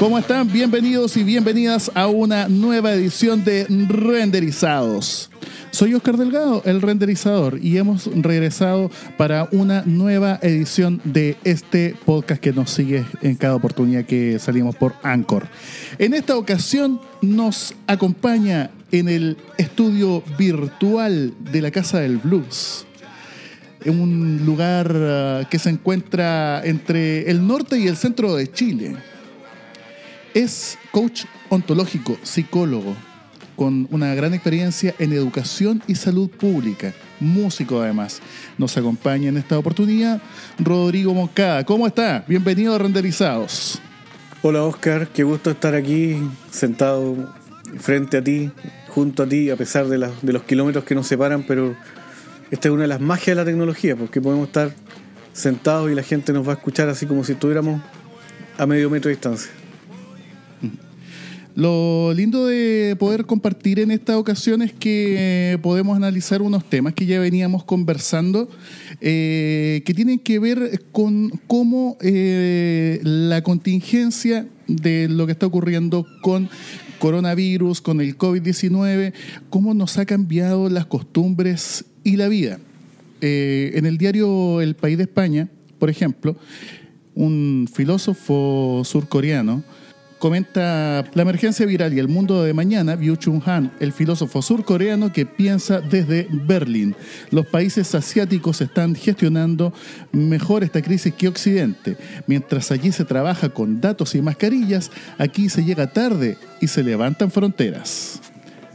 ¿Cómo están? Bienvenidos y bienvenidas a una nueva edición de Renderizados. Soy Oscar Delgado, el renderizador, y hemos regresado para una nueva edición de este podcast que nos sigue en cada oportunidad que salimos por Anchor. En esta ocasión nos acompaña en el estudio virtual de la Casa del Blues en un lugar uh, que se encuentra entre el norte y el centro de Chile. Es coach ontológico, psicólogo, con una gran experiencia en educación y salud pública, músico además. Nos acompaña en esta oportunidad Rodrigo Moncada. ¿Cómo está? Bienvenido a Renderizados. Hola Oscar, qué gusto estar aquí sentado frente a ti, junto a ti, a pesar de, de los kilómetros que nos separan, pero esta es una de las magias de la tecnología, porque podemos estar sentados y la gente nos va a escuchar así como si estuviéramos a medio metro de distancia. Lo lindo de poder compartir en esta ocasión es que podemos analizar unos temas que ya veníamos conversando, eh, que tienen que ver con cómo eh, la contingencia de lo que está ocurriendo con coronavirus, con el COVID-19, cómo nos ha cambiado las costumbres y la vida. Eh, en el diario El País de España, por ejemplo, un filósofo surcoreano comenta la emergencia viral y el mundo de mañana, Byung Chun Han, el filósofo surcoreano que piensa desde Berlín. Los países asiáticos están gestionando mejor esta crisis que Occidente. Mientras allí se trabaja con datos y mascarillas, aquí se llega tarde y se levantan fronteras.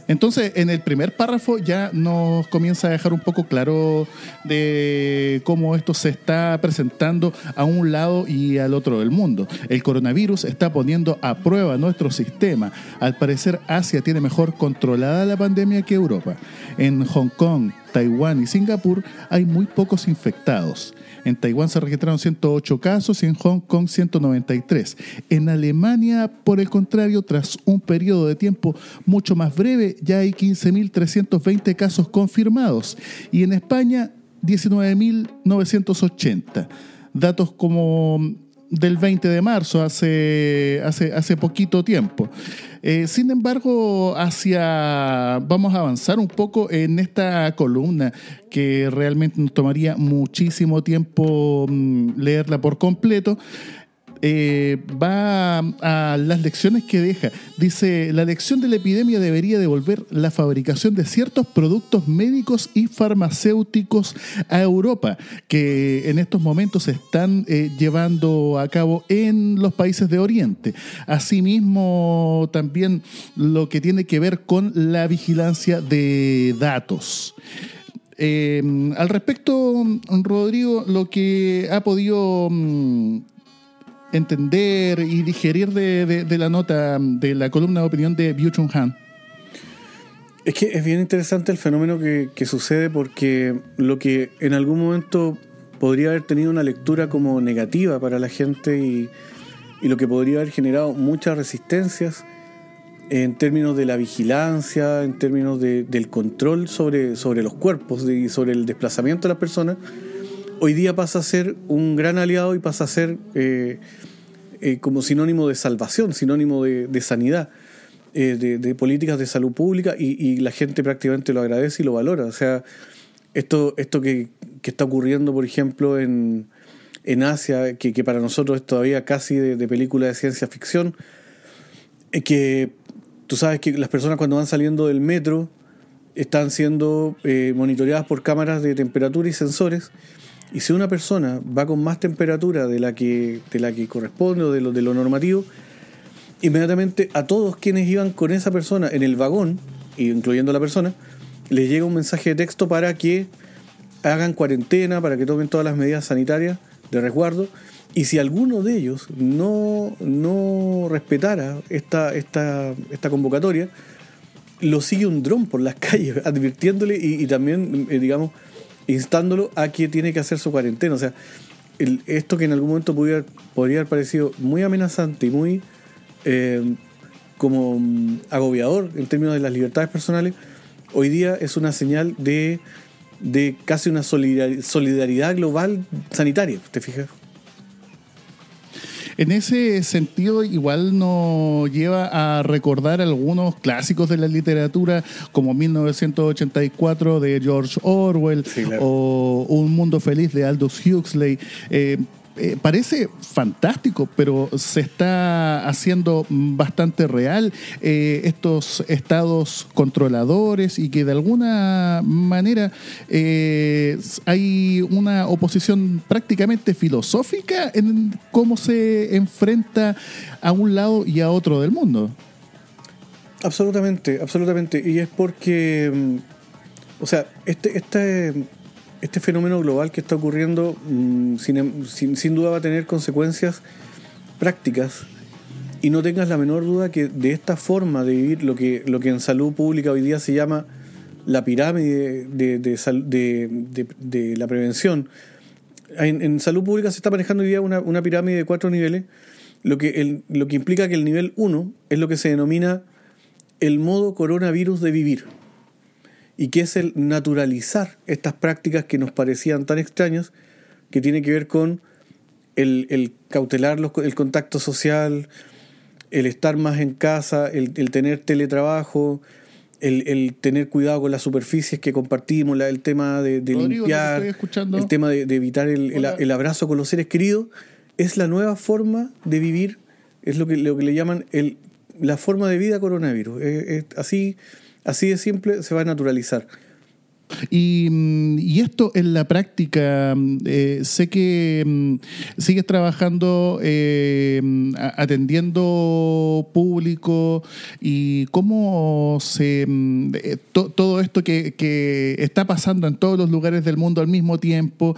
Entonces, en el primer párrafo ya nos comienza a dejar un poco claro de cómo esto se está presentando a un lado y al otro del mundo. El coronavirus está poniendo a prueba nuestro sistema. Al parecer, Asia tiene mejor controlada la pandemia que Europa. En Hong Kong, Taiwán y Singapur hay muy pocos infectados. En Taiwán se registraron 108 casos y en Hong Kong 193. En Alemania, por el contrario, tras un periodo de tiempo mucho más breve, ya hay 15.320 casos confirmados. Y en España, 19.980. Datos como del 20 de marzo, hace, hace, hace poquito tiempo. Eh, sin embargo, hacia vamos a avanzar un poco en esta columna que realmente nos tomaría muchísimo tiempo mm, leerla por completo. Eh, va a las lecciones que deja. Dice, la lección de la epidemia debería devolver la fabricación de ciertos productos médicos y farmacéuticos a Europa, que en estos momentos se están eh, llevando a cabo en los países de Oriente. Asimismo, también lo que tiene que ver con la vigilancia de datos. Eh, al respecto, Rodrigo, lo que ha podido mm, entender y digerir de, de- de la nota, de la columna de opinión de Byung Chun Han. Es que es bien interesante el fenómeno que, que sucede porque lo que en algún momento podría haber tenido una lectura como negativa para la gente y, y lo que podría haber generado muchas resistencias en términos de la vigilancia, en términos de- del control sobre, sobre los cuerpos y sobre el desplazamiento de las personas, hoy día pasa a ser un gran aliado y pasa a ser eh, eh, como sinónimo de salvación, sinónimo de, sanidad, eh, de, políticas de salud pública y, la gente prácticamente lo agradece y lo valora. O sea, esto, esto que, está ocurriendo, por ejemplo, en, en Asia, que, para nosotros es todavía casi de, de película de ciencia ficción, es que tú sabes que las personas cuando van saliendo del metro están siendo monitoreadas por cámaras de temperatura y sensores. Y si una persona va con más temperatura de la que, de la que corresponde o de lo, de lo normativo, inmediatamente a todos quienes iban con esa persona en el vagón, incluyendo a la persona, les llega un mensaje de texto para que hagan cuarentena, para que tomen todas las medidas sanitarias de resguardo. Y si alguno de ellos no, no respetara esta, esta, esta convocatoria, lo sigue un dron por las calles, advirtiéndole y, también, eh, digamos, instándolo a que tiene que hacer su cuarentena. O sea, el- esto que en algún momento pudiera, podría haber parecido muy amenazante y muy eh, como mm, agobiador en términos de las libertades personales, hoy día es una señal de, de casi una solidar- solidaridad global sanitaria, ¿te fijas? En ese sentido, igual nos lleva a recordar algunos clásicos de la literatura, como 1984 de George Orwell o Un Mundo Feliz de Aldous Huxley. Eh, eh, parece fantástico, pero se está haciendo bastante real eh, estos estados controladores y que de alguna manera eh, hay una oposición prácticamente filosófica en cómo se enfrenta a un lado y a otro del mundo. Absolutamente, absolutamente. Y es porque, mm, o sea, este, este este fenómeno global que está ocurriendo mm, em, sin, duda va a tener consecuencias prácticas y no tengas la menor duda que de esta forma de vivir lo que, lo que en salud pública hoy día se llama la pirámide de, de, la prevención. En, salud pública se está manejando hoy día una, pirámide de cuatro niveles, lo que, lo que implica que el nivel uno es lo que se denomina el modo coronavirus de vivir y que es el naturalizar estas prácticas que nos parecían tan extrañas, que tiene que ver con el, cautelar el contacto social, el estar más en casa, el, tener teletrabajo, el, tener cuidado con las superficies que compartimos, el tema de, limpiar, el tema de, evitar el, abrazo con los seres queridos, es la nueva forma de vivir, es lo que, lo que le llaman el, la forma de vida coronavirus. es así Así de simple se va a naturalizar. Mm, y, esto en la práctica, mm, eh, sé que mm, sigues trabajando eh, atendiendo público y cómo se eh, todo esto que, está pasando en todos los lugares del mundo al mismo tiempo,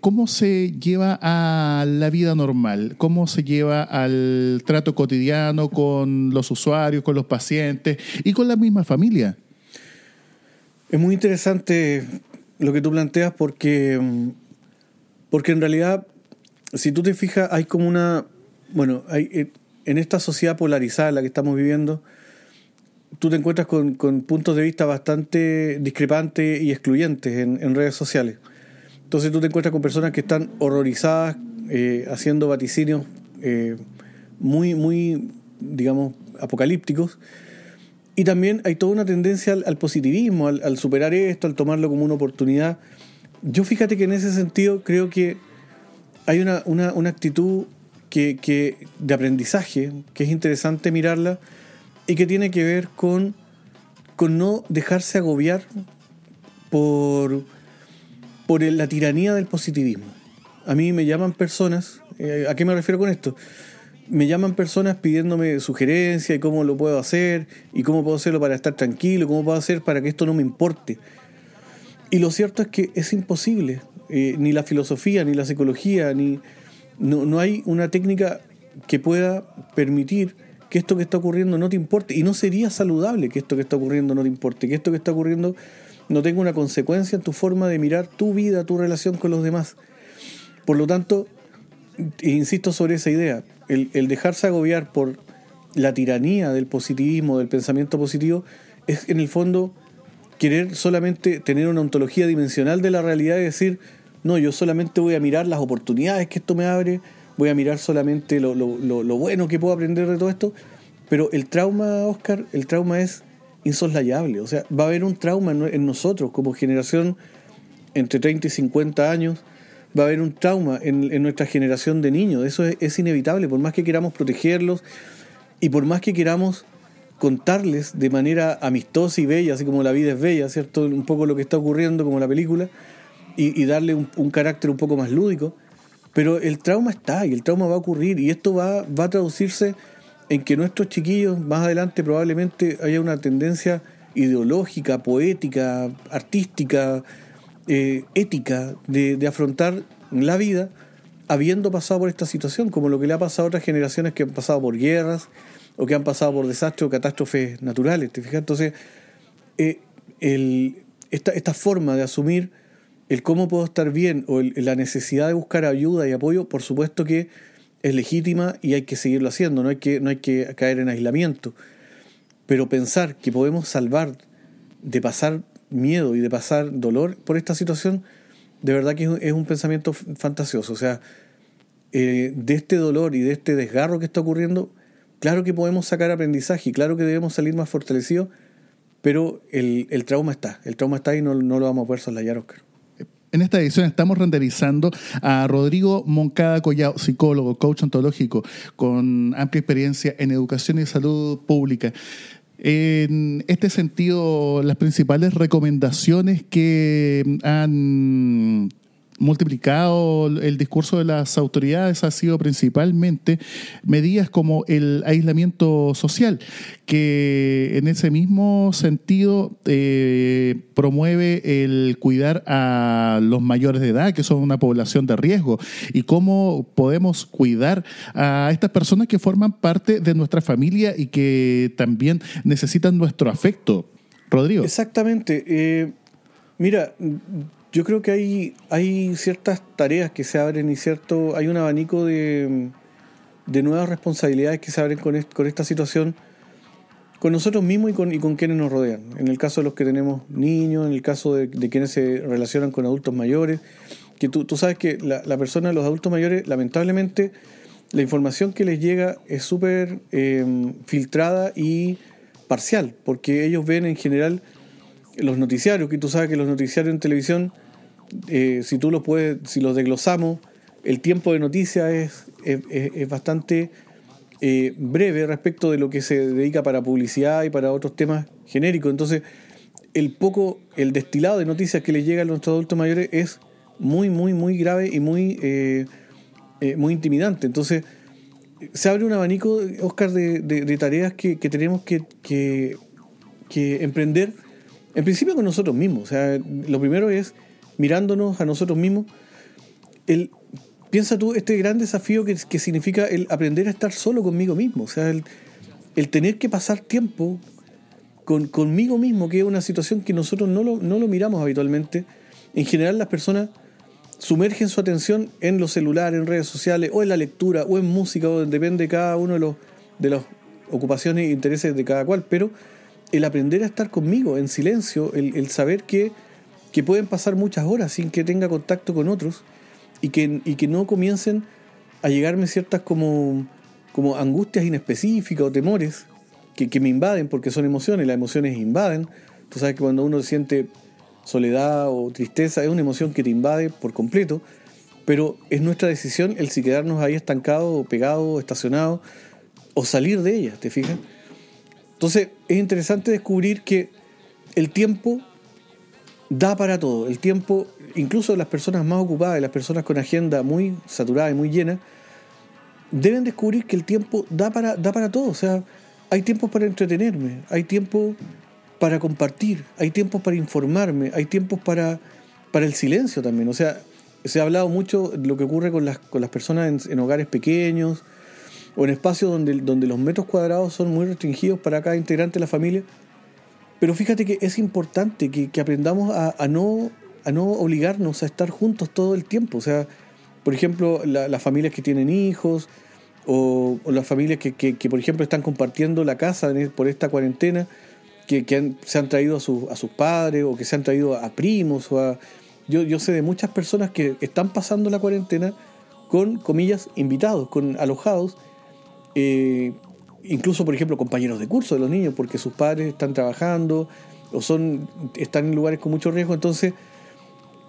cómo se lleva a la vida normal, cómo se lleva al trato cotidiano con los usuarios, con los pacientes y con la misma familia. Es muy interesante lo que tú planteas porque, porque en realidad, si tú te fijas, hay como una, bueno, hay, eh, en esta sociedad polarizada en la que estamos viviendo, tú te encuentras con, puntos de vista bastante discrepantes y excluyentes en, redes sociales. Entonces tú te encuentras con personas que están horrorizadas, eh, haciendo vaticinios eh, muy, muy, digamos, apocalípticos, y también hay toda una tendencia al, positivismo, al, superar esto, al tomarlo como una oportunidad. Yo fíjate que en ese sentido creo que hay una, actitud que, de aprendizaje que es interesante mirarla y que tiene que ver con, con no dejarse agobiar por, por la tiranía del positivismo. A mí me llaman personas, eh, ¿a qué me refiero con esto? Me llaman personas pidiéndome sugerencias y cómo lo puedo hacer y cómo puedo hacerlo para estar tranquilo, cómo puedo hacer para que esto no me importe. Y lo cierto es que es imposible. Eh, ni la filosofía, ni la psicología, ni no, no hay una técnica que pueda permitir que esto que está ocurriendo no te importe. Y no sería saludable que esto que está ocurriendo no te importe, que esto que está ocurriendo no tenga una consecuencia en tu forma de mirar tu vida, tu relación con los demás. Por lo tanto, insisto sobre esa idea, el, dejarse agobiar por la tiranía del positivismo, del pensamiento positivo, es en el fondo querer solamente tener una ontología dimensional de la realidad y decir, no, yo solamente voy a mirar las oportunidades que esto me abre, voy a mirar solamente lo, bueno que puedo aprender de todo esto, pero el trauma, Oscar, el trauma es insoslayable, o sea, va a haber un trauma en nosotros como generación entre 30 y 50 años, va a haber un trauma en, nuestra generación de niños. Eso es, inevitable, por más que queramos protegerlos y por más que queramos contarles de manera amistosa y bella, así como la vida es bella, ¿cierto? Un poco lo que está ocurriendo como la película, y, darle un, carácter un poco más lúdico. Pero el trauma está y el trauma va a ocurrir y esto va, va a traducirse en que nuestros chiquillos más adelante probablemente haya una tendencia ideológica, poética, artística, eh, ética de, afrontar la vida habiendo pasado por esta situación, como lo que le ha pasado a otras generaciones que han pasado por guerras o que han pasado por desastres o catástrofes naturales. ¿te fijas? Entonces, eh, esta, forma de asumir el cómo puedo estar bien o la necesidad de buscar ayuda y apoyo, por supuesto que es legítima y hay que seguirlo haciendo, no hay que, no hay que caer en aislamiento. Pero pensar que podemos salvar de pasar miedo y de pasar dolor por esta situación, de verdad que es un pensamiento fantasioso. O sea, eh, de este dolor y de este desgarro que está ocurriendo, claro que podemos sacar aprendizaje y claro que debemos salir más fortalecidos, pero el, trauma está, el trauma está y no, no lo vamos a poder soslayar, Oscar. En esta edición estamos renderizando a Rodrigo Moncada Collao, psicólogo, coach ontológico, con amplia experiencia en educación y salud pública. En este sentido, las principales recomendaciones que han multiplicado el discurso de las autoridades ha sido principalmente medidas como el aislamiento social, que en ese mismo sentido eh, promueve el cuidar a los mayores de edad, que son una población de riesgo, y cómo podemos cuidar a estas personas que forman parte de nuestra familia y que también necesitan nuestro afecto. Rodrigo. Exactamente. Eh, mira, yo creo que hay, hay ciertas tareas que se abren y cierto hay un abanico de, de nuevas responsabilidades que se abren con, con esta situación con nosotros mismos y con, y con quienes nos rodean. En el caso de los que tenemos niños, en el caso de, quienes se relacionan con adultos mayores, que tú, tú sabes que la, la persona, los adultos mayores, lamentablemente, la información que les llega es súper eh, filtrada y parcial, porque ellos ven en general los noticiarios, que tú sabes que los noticiarios en televisión, eh, si tú los puedes, si los desglosamos, el tiempo de noticia es, es, bastante eh, breve respecto de lo que se dedica para publicidad y para otros temas genéricos. Entonces, el poco, el destilado de noticias que les llega a nuestros adultos mayores es muy, muy, muy grave y muy, eh, muy intimidante. Entonces, se abre un abanico, Oscar, de, tareas que, tenemos que, que, que emprender en principio con nosotros mismos. O sea, lo primero es mirándonos a nosotros mismos. El, piensa tú este gran desafío que, que significa el aprender a estar solo conmigo mismo. O sea, el, el tener que pasar tiempo con, conmigo mismo, que es una situación que nosotros no lo, no lo miramos habitualmente. En general las personas sumergen su atención en los celulares, en redes sociales, o en la lectura, o en música, o depende de cada uno de los de las ocupaciones e intereses de cada cual, pero el aprender a estar conmigo en silencio, el, saber que, que, pueden pasar muchas horas sin que tenga contacto con otros y que, y que no comiencen a llegarme ciertas como, como angustias inespecíficas o temores que, que me invaden porque son emociones, las emociones invaden. Tú sabes que cuando uno siente soledad o tristeza es una emoción que te invade por completo, pero es nuestra decisión el si quedarnos ahí estancados pegados, estacionados o salir de ella, ¿te fijas? Entonces es interesante descubrir que el tiempo da para todo. El tiempo, incluso las personas más ocupadas, las personas con agenda muy saturada y muy llena, deben descubrir que el tiempo da para, da para todo. O sea, hay tiempo para entretenerme, hay tiempo para compartir, hay tiempo para informarme, hay tiempo para, para el silencio también. O sea, se ha hablado mucho de lo que ocurre con las, con las personas en hogares pequeños, o en espacios donde, donde los metros cuadrados son muy restringidos para cada integrante de la familia. Pero fíjate que es importante que, aprendamos a, no, a no obligarnos a estar juntos todo el tiempo. O sea, por ejemplo, las familias que tienen hijos o, las familias que, por ejemplo, están compartiendo la casa por esta cuarentena, que, se han traído a, a, sus padres o que se han traído a primos. O a, yo, yo sé de muchas personas que están pasando la cuarentena con, comillas, invitados, con alojados eh, incluso, por ejemplo, compañeros de curso de los niños, porque sus padres están trabajando o son, están en lugares con mucho riesgo. Entonces,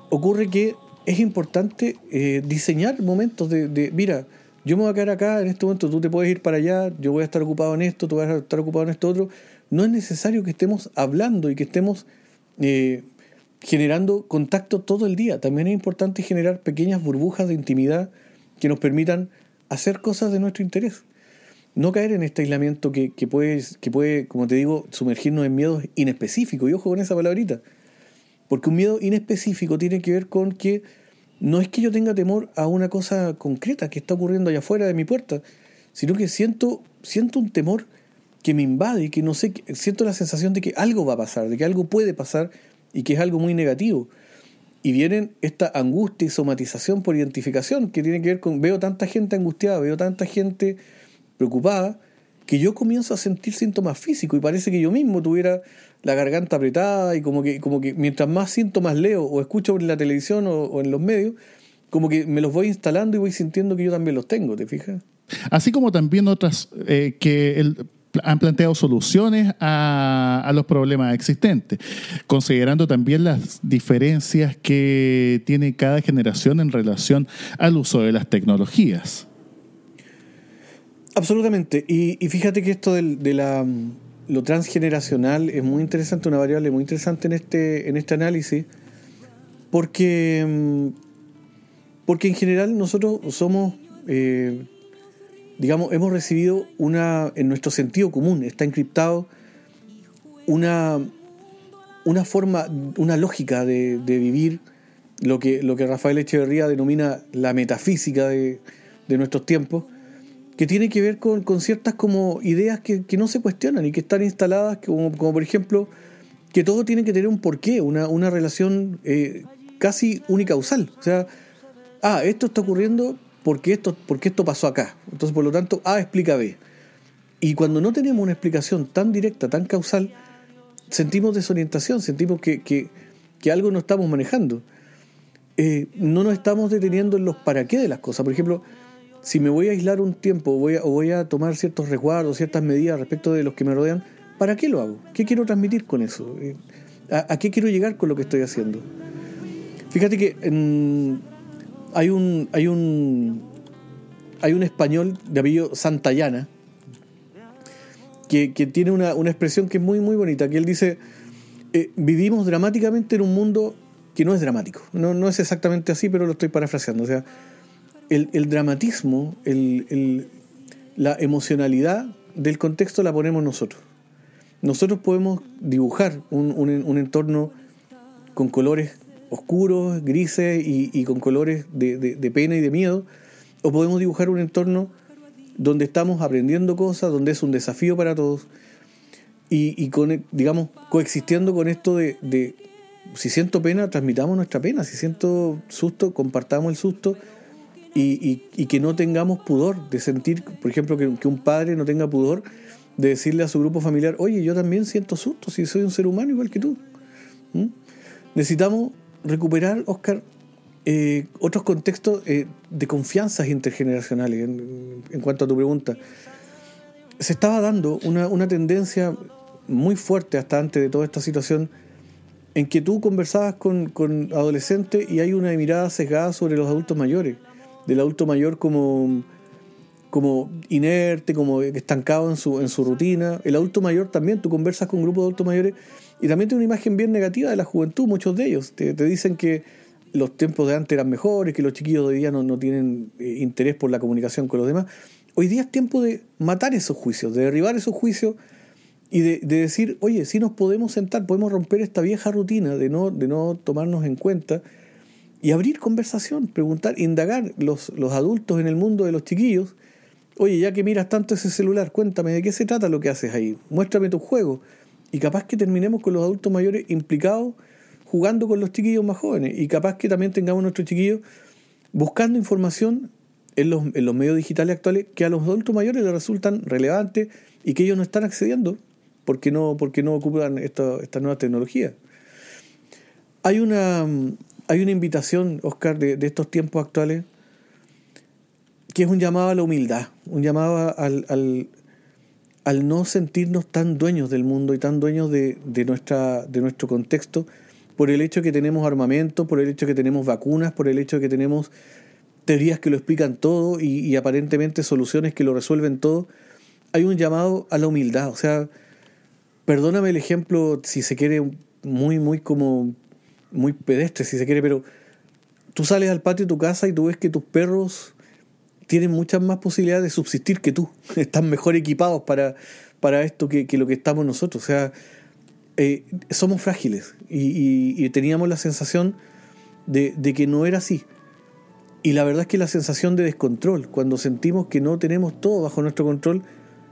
ocurre que es importante eh, diseñar momentos de, mira, yo me voy a quedar acá en este momento, tú te puedes ir para allá, yo voy a estar ocupado en esto, tú vas a estar ocupado en esto otro. No es necesario que estemos hablando y que estemos eh, generando contacto todo el día. También es importante generar pequeñas burbujas de intimidad que nos permitan hacer cosas de nuestro interés no caer en este aislamiento que, puede, que puede, como te digo, sumergirnos en miedos inespecíficos. Y ojo con esa palabrita. Porque un miedo inespecífico tiene que ver con que no es que yo tenga temor a una cosa concreta que está ocurriendo allá afuera de mi puerta, sino que siento, siento un temor que me invade y que no sé, siento la sensación de que algo va a pasar, de que algo puede pasar y que es algo muy negativo. Y vienen esta angustia y somatización por identificación que tiene que ver con, veo tanta gente angustiada, veo tanta gente preocupada, que yo comienzo a sentir síntomas físicos y parece que yo mismo tuviera la garganta apretada y como que, como que mientras más síntomas leo o escucho en la televisión o, en los medios, como que me los voy instalando y voy sintiendo que yo también los tengo, ¿te fijas? Así como también otras eh, que han planteado soluciones a, a, los problemas existentes, considerando también las diferencias que tiene cada generación en relación al uso de las tecnologías. Absolutamente. Y, y fíjate que esto de, de la, lo transgeneracional es muy interesante, una variable muy interesante en este, en este análisis, porque, porque en general nosotros somos... Eh, digamos, hemos recibido una, en nuestro sentido común, está encriptado una, una forma, una lógica de, vivir lo que, lo que Rafael Echeverría denomina la metafísica de, nuestros tiempos, que tiene que ver con, ciertas como ideas que, no se cuestionan y que están instaladas, como, por ejemplo, que todo tiene que tener un porqué, una, una relación eh, casi unicausal. O sea, ah, esto está ocurriendo ¿por qué esto, por esto pasó acá? Entonces, por lo tanto, A explica B. Y cuando no tenemos una explicación tan directa, tan causal, sentimos desorientación, sentimos que, que, algo no estamos manejando. Eh, no nos estamos deteniendo en los para qué de las cosas. Por ejemplo, si me voy a aislar un tiempo o voy a tomar ciertos resguardos, ciertas medidas respecto de los que me rodean, ¿para qué lo hago? ¿Qué quiero transmitir con eso? Eh, ¿A, qué quiero llegar con lo que estoy haciendo? Fíjate que en, hay un, hay un, hay un español de apellido Santayana que, tiene una, una, expresión que es muy, muy bonita, que él dice, eh, vivimos dramáticamente en un mundo que no es dramático. No, no es exactamente así, pero lo estoy parafraseando. O sea, el, dramatismo, la emocionalidad del contexto la ponemos nosotros. Nosotros podemos dibujar un, entorno con colores oscuros, grises y, con colores de, pena y de miedo, o podemos dibujar un entorno donde estamos aprendiendo cosas, donde es un desafío para todos y, digamos, coexistiendo con esto de, si siento pena, transmitamos nuestra pena, si siento susto, compartamos el susto y, que no tengamos pudor de sentir, por ejemplo, que, un padre no tenga pudor de decirle a su grupo familiar, oye, yo también siento susto, si soy un ser humano igual que tú. ¿Mm? Necesitamos recuperar, Oscar, eh, otros contextos eh, de confianzas intergeneracionales en, cuanto a tu pregunta. Se estaba dando una, tendencia muy fuerte hasta antes de toda esta situación en que tú conversabas con, adolescentes y hay una mirada sesgada sobre los adultos mayores, del adulto mayor como, como inerte, como estancado en su, en su rutina. El adulto mayor también, tú conversas con grupos de adultos mayores y también tiene una imagen bien negativa de la juventud, muchos de ellos. Te, dicen que los tiempos de antes eran mejores, que los chiquillos de hoy día no, no tienen eh, interés por la comunicación con los demás. Hoy día es tiempo de matar esos juicios, de derribar esos juicios y de, decir, oye, si nos podemos sentar, podemos romper esta vieja rutina de no, de no tomarnos en cuenta y abrir conversación, preguntar, indagar los, los adultos en el mundo de los chiquillos. Oye, ya que miras tanto ese celular, cuéntame de qué se trata lo que haces ahí. Muéstrame tu juego y capaz que terminemos con los adultos mayores implicados jugando con los chiquillos más jóvenes. Y capaz que también tengamos nuestros chiquillos buscando información en los, en los medios digitales actuales que a los adultos mayores les resultan relevantes y que ellos no están accediendo porque no, porque no ocupan esta, esta nueva tecnología. Hay una, hay una invitación, Oscar, de, de, estos tiempos actuales, que es un llamado a la humildad, un llamado al, al no sentirnos tan dueños del mundo y tan dueños de, nuestra, de nuestro contexto, por el hecho de que tenemos armamento, por el hecho de que tenemos vacunas, por el hecho de que tenemos teorías que lo explican todo y, aparentemente soluciones que lo resuelven todo, hay un llamado a la humildad. O sea, perdóname el ejemplo, si se quiere, muy, muy como, muy pedestre, si se quiere, pero tú sales al patio de tu casa y tú ves que tus perros tienen muchas más posibilidades de subsistir que tú. Están mejor equipados para, para esto que, lo que estamos nosotros. O sea, eh, somos frágiles y, teníamos la sensación de, que no era así. Y la verdad es que la sensación de descontrol, cuando sentimos que no tenemos todo bajo nuestro control,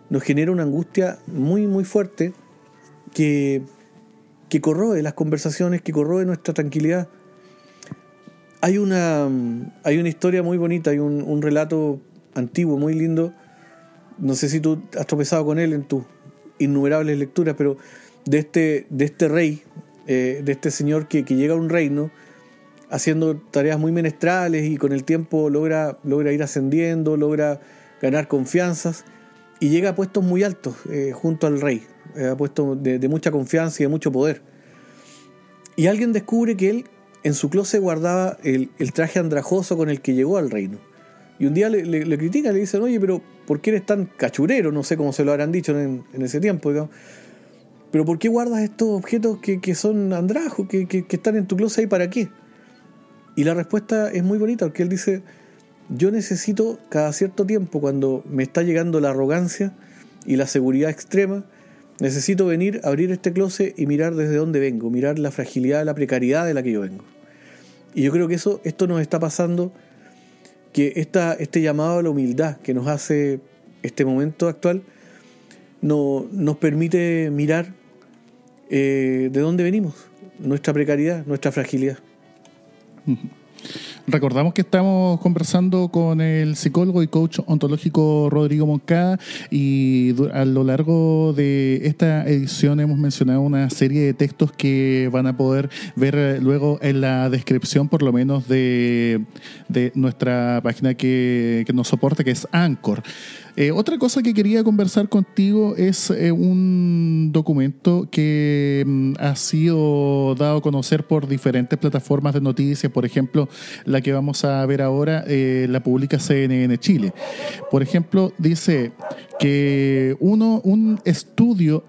nos genera una angustia muy, muy fuerte que, que corroe las conversaciones, que corroe nuestra tranquilidad hay una, hay una historia muy bonita, hay un, relato antiguo, muy lindo. No sé si tú has tropezado con él en tus innumerables lecturas, pero de este, de este rey, eh, de este señor que, llega a un reino haciendo tareas muy menestrales y con el tiempo logra, logra ir ascendiendo, logra ganar confianzas y llega a puestos muy altos eh, junto al rey, eh, a puestos de, mucha confianza y de mucho poder. Y alguien descubre que él en su closet guardaba el, traje andrajoso con el que llegó al reino. Y un día le, le, critican, le dicen, oye, pero ¿por qué eres tan cachurero? No sé cómo se lo habrán dicho en, ese tiempo, Pero ¿por qué guardas estos objetos que, son andrajos, que, que, están en tu closet y para qué? Y la respuesta es muy bonita, porque él dice, yo necesito cada cierto tiempo, cuando me está llegando la arrogancia y la seguridad extrema, necesito venir, abrir este closet y mirar desde dónde vengo, mirar la fragilidad, la precariedad de la que yo vengo. Y yo creo que eso, esto nos está pasando, que esta, este llamado a la humildad que nos hace este momento actual, no, nos permite mirar eh, de dónde venimos, nuestra precariedad, nuestra fragilidad. Recordamos que estamos conversando con el psicólogo y coach ontológico Rodrigo Moncada y a lo largo de esta edición hemos mencionado una serie de textos que van a poder ver luego en la descripción por lo menos de, nuestra página que, que nos soporta que es Anchor. Eh, otra cosa que quería conversar contigo es eh, un documento que mm, ha sido dado a conocer por diferentes plataformas de noticias, por ejemplo, la que vamos a ver ahora, eh, la publica CNN Chile. Por ejemplo, dice que uno, un estudio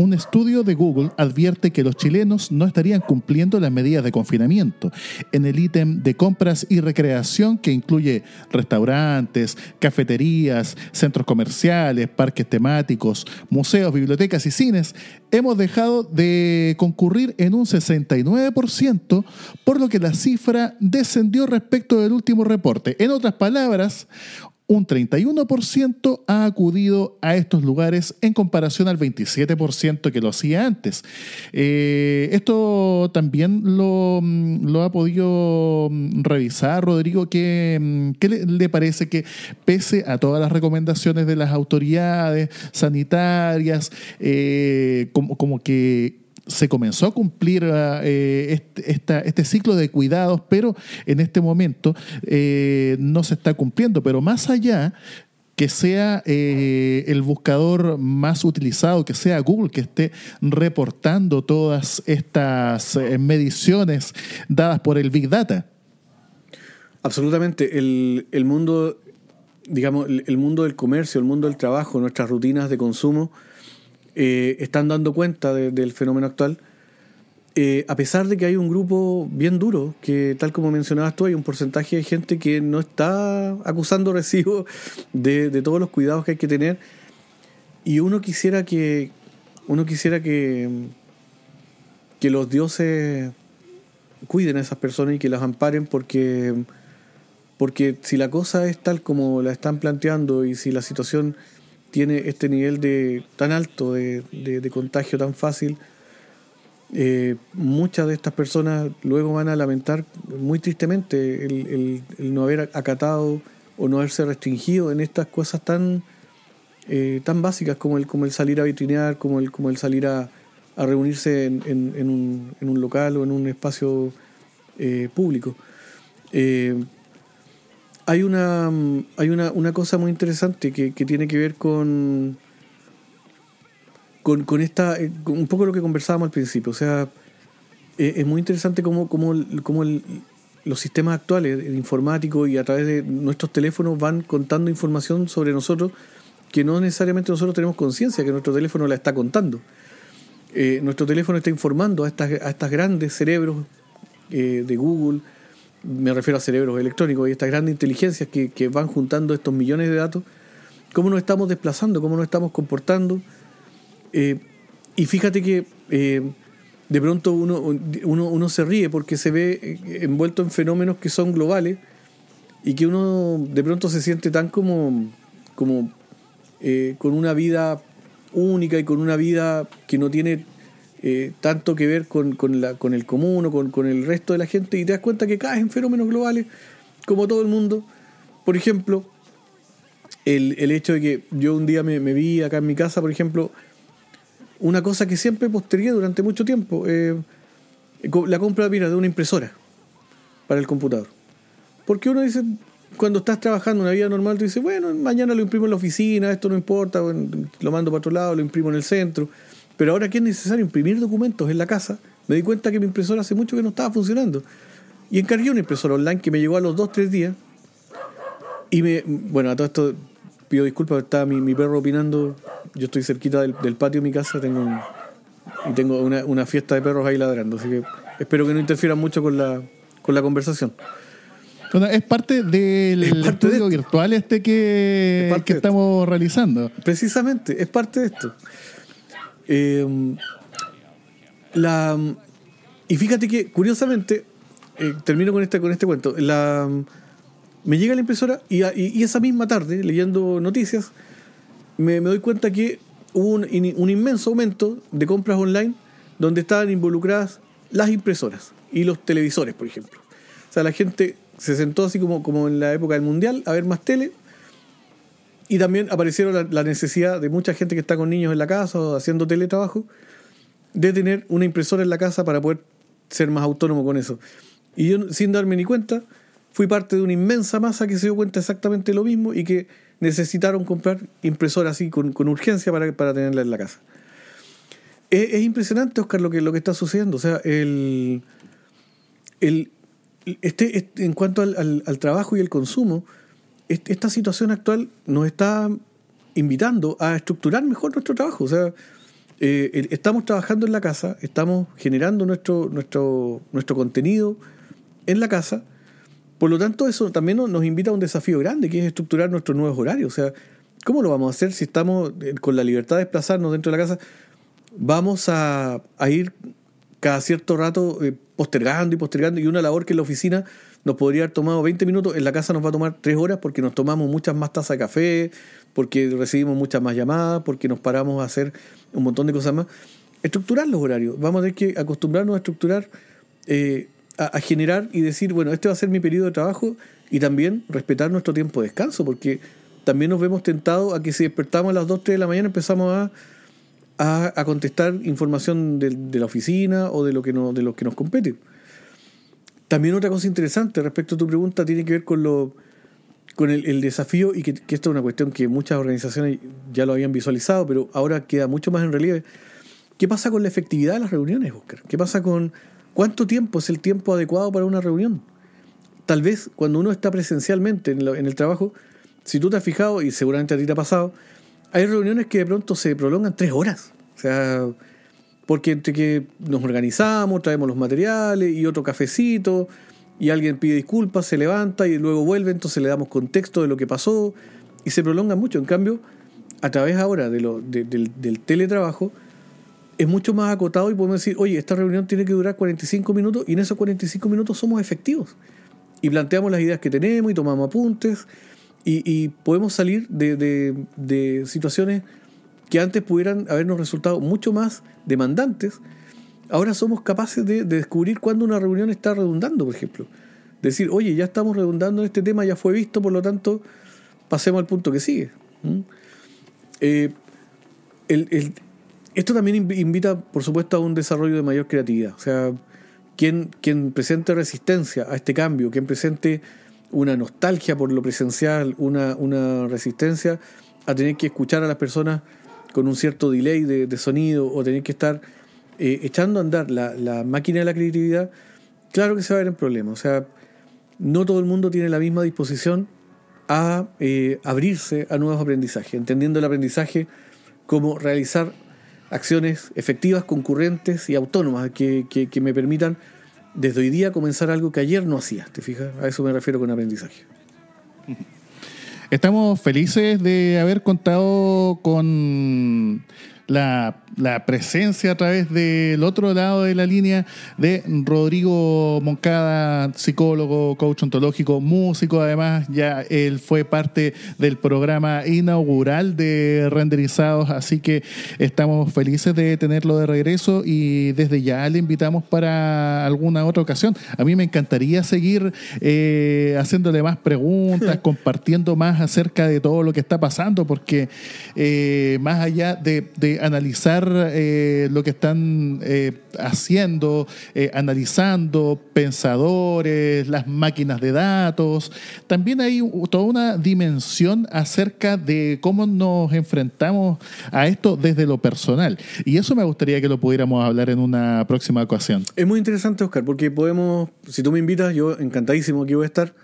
un estudio de Google advierte que los chilenos no estarían cumpliendo las medidas de confinamiento. En el ítem de compras y recreación que incluye restaurantes, cafeterías, centros comerciales, parques temáticos, museos, bibliotecas y cines, hemos dejado de concurrir en un 69%, por lo que la cifra descendió respecto del último reporte. En otras palabras, un 31% ha acudido a estos lugares en comparación al 27% que lo hacía antes. Eh, esto también lo, mm, ha podido mm, revisar, Rodrigo. ¿Qué, mm, le, parece que pese a todas las recomendaciones de las autoridades sanitarias, eh, como que se comenzó a cumplir eh, este, este, ciclo de cuidados, pero en este momento eh, no se está cumpliendo. Pero más allá, que sea eh, el buscador más utilizado, que sea Google, que esté reportando todas estas mediciones dadas por el Big Data. Absolutamente. El, mundo, digamos, el mundo del comercio, el mundo del trabajo, nuestras rutinas de consumo, eh, están dando cuenta del fenómeno actual, eh, a pesar de que hay un grupo bien duro, que tal como mencionabas tú, hay un porcentaje de gente que no está acusando recibo de, todos los cuidados que hay que tener, y uno quisiera que, uno quisiera que, que los dioses cuiden a esas personas y que las amparen porque, porque si la cosa es tal como la están planteando y si la situación tiene este nivel de tan alto de, contagio tan fácil, eh, muchas de estas personas luego van a lamentar muy tristemente el, no haber acatado o no haberse restringido en estas cosas tan, eh, tan básicas como el, como el salir a vitrinear, como el, como el salir a, reunirse en, un, local o en un espacio eh, público hay una, hay una, cosa muy interesante que, tiene que ver con, con, esta, eh, un poco lo que conversábamos al principio. O sea, eh, es muy interesante cómo, cómo, cómo los sistemas actuales informáticos y a través de nuestros teléfonos van contando información sobre nosotros que no necesariamente nosotros tenemos conciencia que nuestro teléfono la está contando. Eh, nuestro teléfono está informando a estas, a estas grandes cerebros de Google, me refiero a cerebros electrónicos y estas grandes inteligencias que, van juntando estos millones de datos, cómo nos estamos desplazando, cómo nos estamos comportando. Eh, y fíjate que eh, de pronto uno, uno, se ríe porque se ve eh, envuelto en fenómenos que son globales y que uno de pronto se siente tan como, como con una vida única y con una vida que no tiene eh, tanto que ver con, la, con el común o con, el resto de la gente y te das cuenta que caes en fenómenos globales como todo el mundo. Por ejemplo, el, hecho de que yo un día me, vi acá en mi casa, por ejemplo, una cosa que siempre postergué durante mucho tiempo, eh, la compra de una impresora. para el computador. Porque uno dice, cuando estás trabajando una vida normal, tú dices, bueno, mañana lo imprimo en la oficina, esto no importa, lo mando para otro lado, lo imprimo en el centro. Pero ahora que es necesario imprimir documentos en la casa, me di cuenta que mi impresora hace mucho que no estaba funcionando. Y encargué una impresora online que me llegó a los 2, 3 días. Y me, bueno, a todo esto pido disculpas, estaba mi, mi perro opinando. Yo estoy cerquita del, patio de mi casa, tengo y tengo una, una, fiesta de perros ahí ladrando, así que espero que no interfieran mucho con la, con la conversación. es parte del estudio virtual este que, que estamos realizando. Precisamente, es parte de esto. Eh, la, y fíjate que, curiosamente, eh, termino con este, con este cuento. La, me llega la impresora y, y, esa misma tarde, leyendo noticias, me, doy cuenta que hubo un, un, inmenso aumento de compras online donde estaban involucradas las impresoras y los televisores, por ejemplo. O sea, la gente se sentó así como, como en la época del Mundial a ver más tele. Y también aparecieron la, la necesidad de mucha gente que está con niños en la casa o haciendo teletrabajo de tener una impresora en la casa para poder ser más autónomo con eso. Y yo, sin darme ni cuenta, fui parte de una inmensa masa que se dio cuenta exactamente lo mismo y que necesitaron comprar impresora así con, urgencia para, para, tenerla en la casa. Es, impresionante, Oscar, lo que, lo que está sucediendo. O sea, el, el, este, este en cuanto al, al, trabajo y el consumo, esta situación actual nos está invitando a estructurar mejor nuestro trabajo. O sea, eh, estamos trabajando en la casa, estamos generando nuestro, nuestro, nuestro contenido en la casa. Por lo tanto, eso también nos invita a un desafío grande, que es estructurar nuestros nuevos horarios. O sea, ¿cómo lo vamos a hacer si estamos eh, con la libertad de desplazarnos dentro de la casa? Vamos a, ir cada cierto rato eh, postergando y postergando, y una labor que en la oficina nos podría haber tomado 20 minutos, en la casa nos va a tomar 3 horas porque nos tomamos muchas más tazas de café, porque recibimos muchas más llamadas, porque nos paramos a hacer un montón de cosas más. Estructurar los horarios. Vamos a tener que acostumbrarnos a estructurar, eh, a, generar y decir, bueno, este va a ser mi periodo de trabajo y también respetar nuestro tiempo de descanso, porque también nos vemos tentados a que si despertamos a las 2, 3 de la mañana empezamos a, a, contestar información de, la oficina o de lo, que no, de lo que nos compete. También otra cosa interesante respecto a tu pregunta tiene que ver con lo con el, desafío, y que, esto es una cuestión que muchas organizaciones ya lo habían visualizado, pero ahora queda mucho más en relieve. ¿Qué pasa con la efectividad de las reuniones, Oscar? ¿Qué pasa con cuánto tiempo es el tiempo adecuado para una reunión? Tal vez cuando uno está presencialmente en, en el trabajo, si tú te has fijado, y seguramente a ti te ha pasado, hay reuniones que de pronto se prolongan tres horas. O sea, porque entre que nos organizamos, traemos los materiales y otro cafecito, y alguien pide disculpas, se levanta y luego vuelve, entonces le damos contexto de lo que pasó y se prolonga mucho. En cambio, a través ahora de lo, del, teletrabajo, es mucho más acotado y podemos decir, oye, esta reunión tiene que durar 45 minutos y en esos 45 minutos somos efectivos. Y planteamos las ideas que tenemos y tomamos apuntes y, podemos salir de, de situaciones que antes pudieran habernos resultado mucho más demandantes ahora somos capaces de, descubrir cuándo una reunión está redundando, por ejemplo. Decir, oye, ya estamos redundando en este tema, ya fue visto, por lo tanto, pasemos al punto que sigue. Eh, esto también invita, por supuesto, a un desarrollo de mayor creatividad. O sea, quien, quien presente resistencia a este cambio, quien presente una nostalgia por lo presencial, una, una resistencia a tener que escuchar a las personas con un cierto delay de, sonido o tener que estar eh, echando a andar la, máquina de la creatividad, claro que se va a ver en problemas. O sea, no todo el mundo tiene la misma disposición a eh, abrirse a nuevos aprendizajes, entendiendo el aprendizaje como realizar acciones efectivas, concurrentes y autónomas que, que, me permitan desde hoy día comenzar algo que ayer no hacía. ¿Te fijas? A eso me refiero con aprendizaje. Estamos felices de haber contado con la, presencia a través del otro lado de la línea de Rodrigo Moncada, psicólogo, coach ontológico, músico, además ya él fue parte del programa inaugural de renderizados, así que estamos felices de tenerlo de regreso y desde ya le invitamos para alguna otra ocasión. A mí me encantaría seguir eh, haciéndole más preguntas, compartiendo más acerca de todo lo que está pasando, porque eh, más allá de analizar lo que están haciendo, analizando pensadores, las máquinas de datos. También hay toda una dimensión acerca de cómo nos enfrentamos a esto desde lo personal. Y eso me gustaría que lo pudiéramos hablar en una próxima ocasión. Es muy interesante, Oscar, porque podemos, si tú me invitas, yo encantadísimo que voy a estar,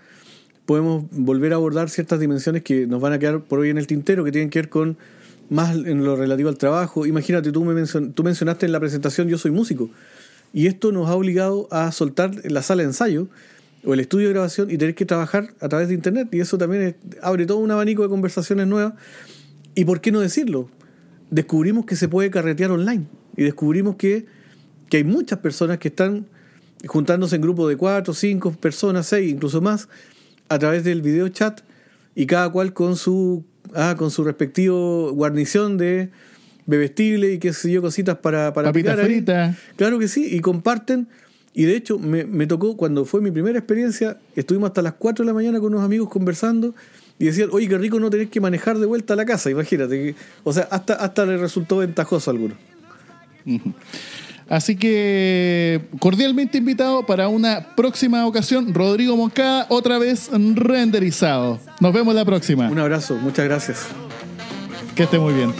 podemos volver a abordar ciertas dimensiones que nos van a quedar por hoy en el tintero, que tienen que ver con más en lo relativo al trabajo. Imagínate, tú, me tú mencionaste en la presentación, yo soy músico, y esto nos ha obligado a soltar la sala de ensayo o el estudio de grabación y tener que trabajar a través de Internet. Y eso también abre todo un abanico de conversaciones nuevas. ¿Y por qué no decirlo? Descubrimos que se puede carretear online y descubrimos que, que hay muchas personas que están juntándose en grupos de cuatro, cinco personas, seis, incluso más, a través del video chat y cada cual con su, ah, con su respectivo guarnición de bebestible y qué sé yo, cositas para, para picar Claro que sí, y comparten. Y de hecho, me, me, tocó, cuando fue mi primera experiencia, estuvimos hasta las 4 de la mañana con unos amigos conversando y decían, oye, qué rico no tener que manejar de vuelta a la casa, imagínate. o sea, hasta, hasta le resultó ventajoso a algunos. Así que cordialmente invitado para una próxima ocasión, Rodrigo Moncada, otra vez renderizado. Nos vemos la próxima. Un abrazo, muchas gracias. Que esté muy bien.